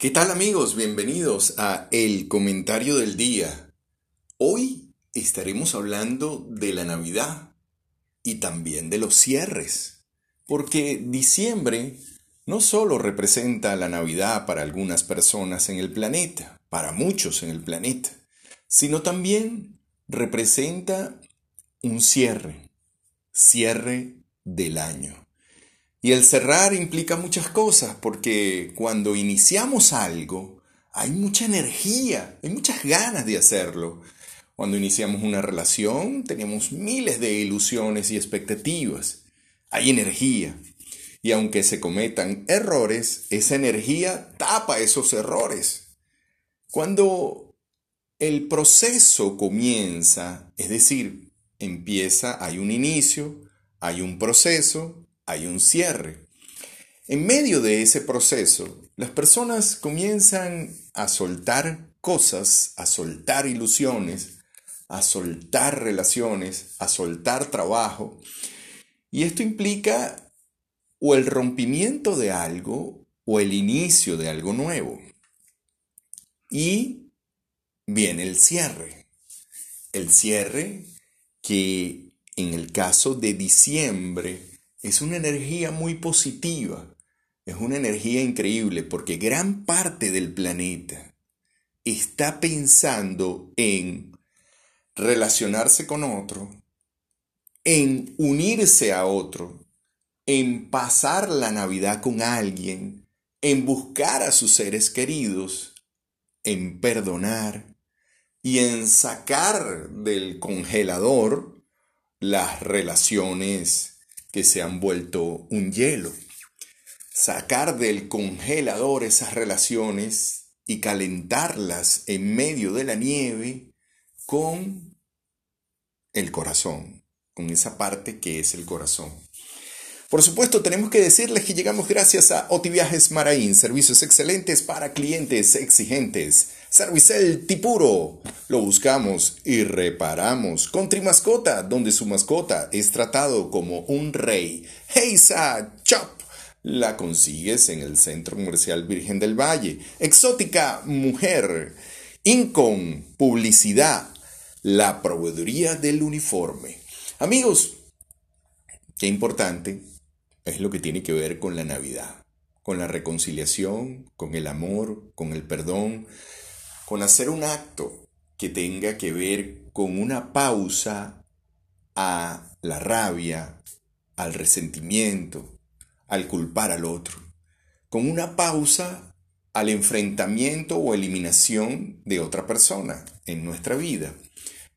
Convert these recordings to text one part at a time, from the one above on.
¿Qué tal amigos? Bienvenidos a El Comentario del Día. Hoy estaremos hablando de la Navidad y también de los cierres, porque diciembre no solo representa la Navidad para algunas personas en el planeta, para muchos en el planeta, sino también representa un cierre, cierre del año. Y el cerrar implica muchas cosas, porque cuando iniciamos algo, hay mucha energía, hay muchas ganas de hacerlo. Cuando iniciamos una relación, tenemos miles de ilusiones y expectativas. Hay energía. Y aunque se cometan errores, esa energía tapa esos errores. Cuando el proceso comienza, es decir, empieza, hay un inicio, hay un proceso, hay un cierre. En medio de ese proceso, las personas comienzan a soltar cosas, a soltar ilusiones, a soltar relaciones, a soltar trabajo. Y esto implica o el rompimiento de algo o el inicio de algo nuevo. Y viene el cierre. El cierre que en el caso de diciembre es una energía muy positiva, es una energía increíble porque gran parte del planeta está pensando en relacionarse con otro, en unirse a otro, en pasar la Navidad con alguien, en buscar a sus seres queridos, en perdonar y en sacar del congelador las relaciones que se han vuelto un hielo. Sacar del congelador esas relaciones y calentarlas en medio de la nieve con el corazón, con esa parte que es el corazón. Por supuesto, tenemos que decirles que llegamos gracias a Otiviajes Maraín, servicios excelentes para clientes exigentes. Servicel Tipuro, lo buscamos y reparamos. Con Trimascota, donde su mascota es tratado como un rey. Heisa Chop, la consigues en el Centro Comercial Virgen del Valle. Exótica Mujer, Incon, Publicidad, la proveeduría del uniforme. Amigos, qué importante es lo que tiene que ver con la Navidad, con la reconciliación, con el amor, con el perdón, con hacer un acto que tenga que ver con una pausa a la rabia, al resentimiento, al culpar al otro, con una pausa al enfrentamiento o eliminación de otra persona en nuestra vida.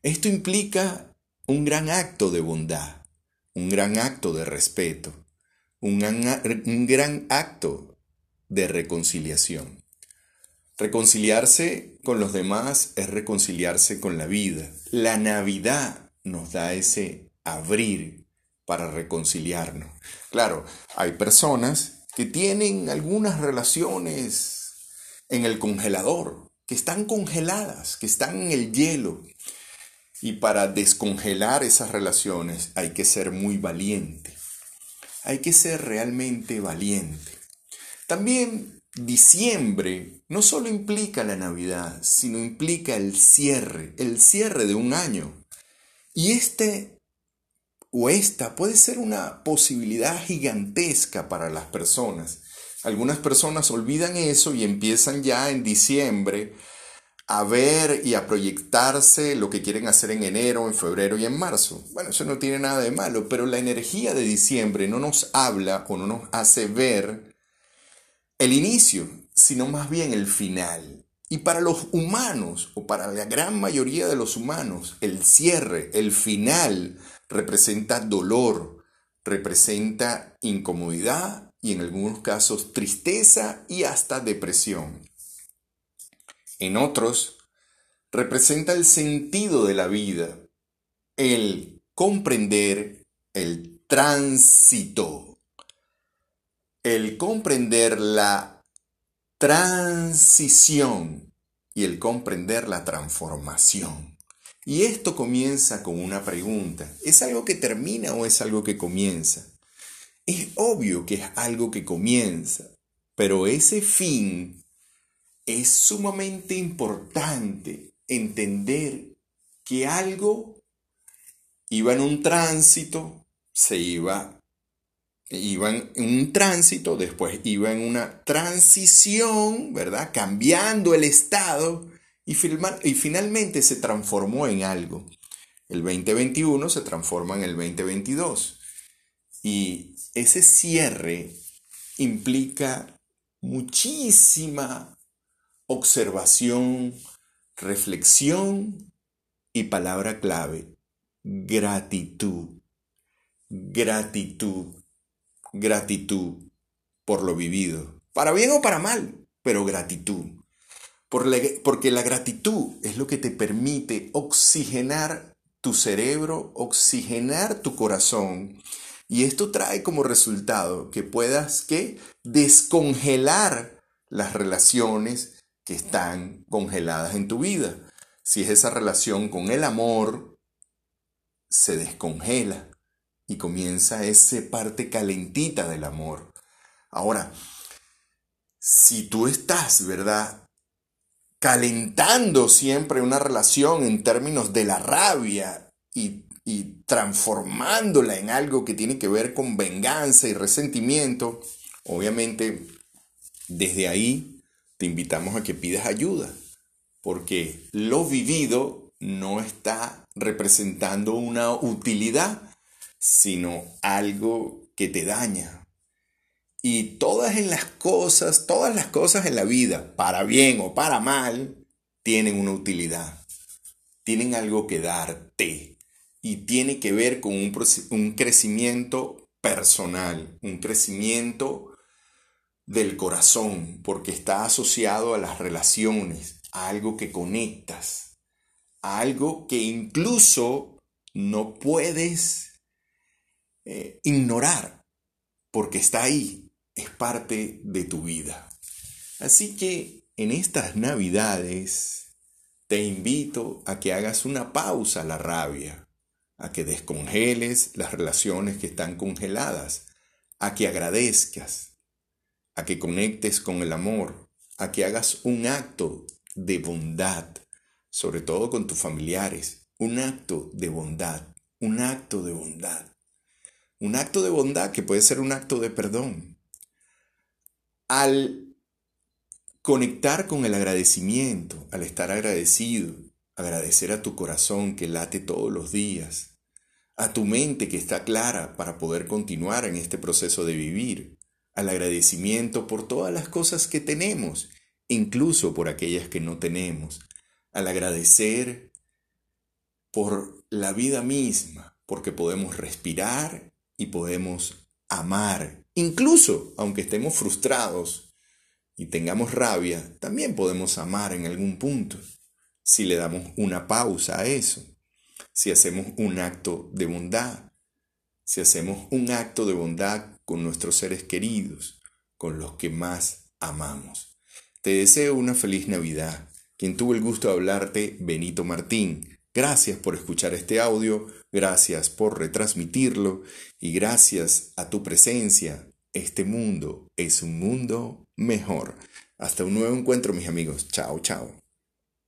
Esto implica un gran acto de bondad, un gran acto de respeto, un gran, acto de reconciliación. Reconciliarse con los demás es reconciliarse con la vida. La Navidad nos da ese abrir para reconciliarnos. Claro, hay personas que tienen algunas relaciones en el congelador, que están congeladas, que están en el hielo. Y para descongelar esas relaciones hay que ser muy valiente hay que ser realmente valiente. También diciembre no solo implica la Navidad, sino implica el cierre, el cierre de un año. Y este o esta puede ser una posibilidad gigantesca para las personas. Algunas personas olvidan eso y empiezan ya en diciembre a ver y a proyectarse lo que quieren hacer en enero, en febrero y en marzo. Bueno, eso no tiene nada de malo, pero la energía de diciembre no nos habla o no nos hace ver el inicio, sino más bien el final. Y para los humanos, o para la gran mayoría de los humanos, el cierre, el final, representa dolor, representa incomodidad y en algunos casos tristeza y hasta depresión en otros, representa el sentido de la vida, el comprender el tránsito, el comprender la transición y el comprender la transformación. Y esto comienza con una pregunta. ¿Es algo que termina o es algo que comienza? Es obvio que es algo que comienza, pero ese fin es sumamente importante entender que algo iba en un tránsito, se iba, iba en un tránsito, después iba en una transición, ¿verdad? Cambiando el estado y, y finalmente se transformó en algo. El 2021 se transforma en el 2022. Y ese cierre implica muchísima observación, reflexión y palabra clave, gratitud. Gratitud. Gratitud por lo vivido. Para bien o para mal, pero gratitud. Porque la gratitud es lo que te permite oxigenar tu cerebro, oxigenar tu corazón. Y esto trae como resultado que puedas que descongelar las relaciones que están congeladas en tu vida. Si es esa relación con el amor, se descongela y comienza esa parte calentita del amor. Ahora, si tú estás, ¿verdad? Calentando siempre una relación en términos de la rabia y, y transformándola en algo que tiene que ver con venganza y resentimiento, obviamente desde ahí te invitamos a que pidas ayuda, porque lo vivido no está representando una utilidad, sino algo que te daña. Y todas en las cosas, todas las cosas en la vida, para bien o para mal, tienen una utilidad. Tienen algo que darte. Y tiene que ver con un, un crecimiento personal, un crecimiento del corazón, porque está asociado a las relaciones, a algo que conectas, a algo que incluso no puedes eh, ignorar, porque está ahí, es parte de tu vida. Así que en estas navidades te invito a que hagas una pausa a la rabia, a que descongeles las relaciones que están congeladas, a que agradezcas, a que conectes con el amor, a que hagas un acto de bondad, sobre todo con tus familiares, un acto de bondad, un acto de bondad. Un acto de bondad que puede ser un acto de perdón. Al conectar con el agradecimiento, al estar agradecido, agradecer a tu corazón que late todos los días, a tu mente que está clara para poder continuar en este proceso de vivir, al agradecimiento por todas las cosas que tenemos, incluso por aquellas que no tenemos, al agradecer por la vida misma, porque podemos respirar y podemos amar, incluso aunque estemos frustrados y tengamos rabia, también podemos amar en algún punto, si le damos una pausa a eso, si hacemos un acto de bondad, si hacemos un acto de bondad con nuestros seres queridos, con los que más amamos. Te deseo una feliz Navidad. Quien tuvo el gusto de hablarte, Benito Martín. Gracias por escuchar este audio, gracias por retransmitirlo y gracias a tu presencia, este mundo es un mundo mejor. Hasta un nuevo encuentro, mis amigos. Chao, chao.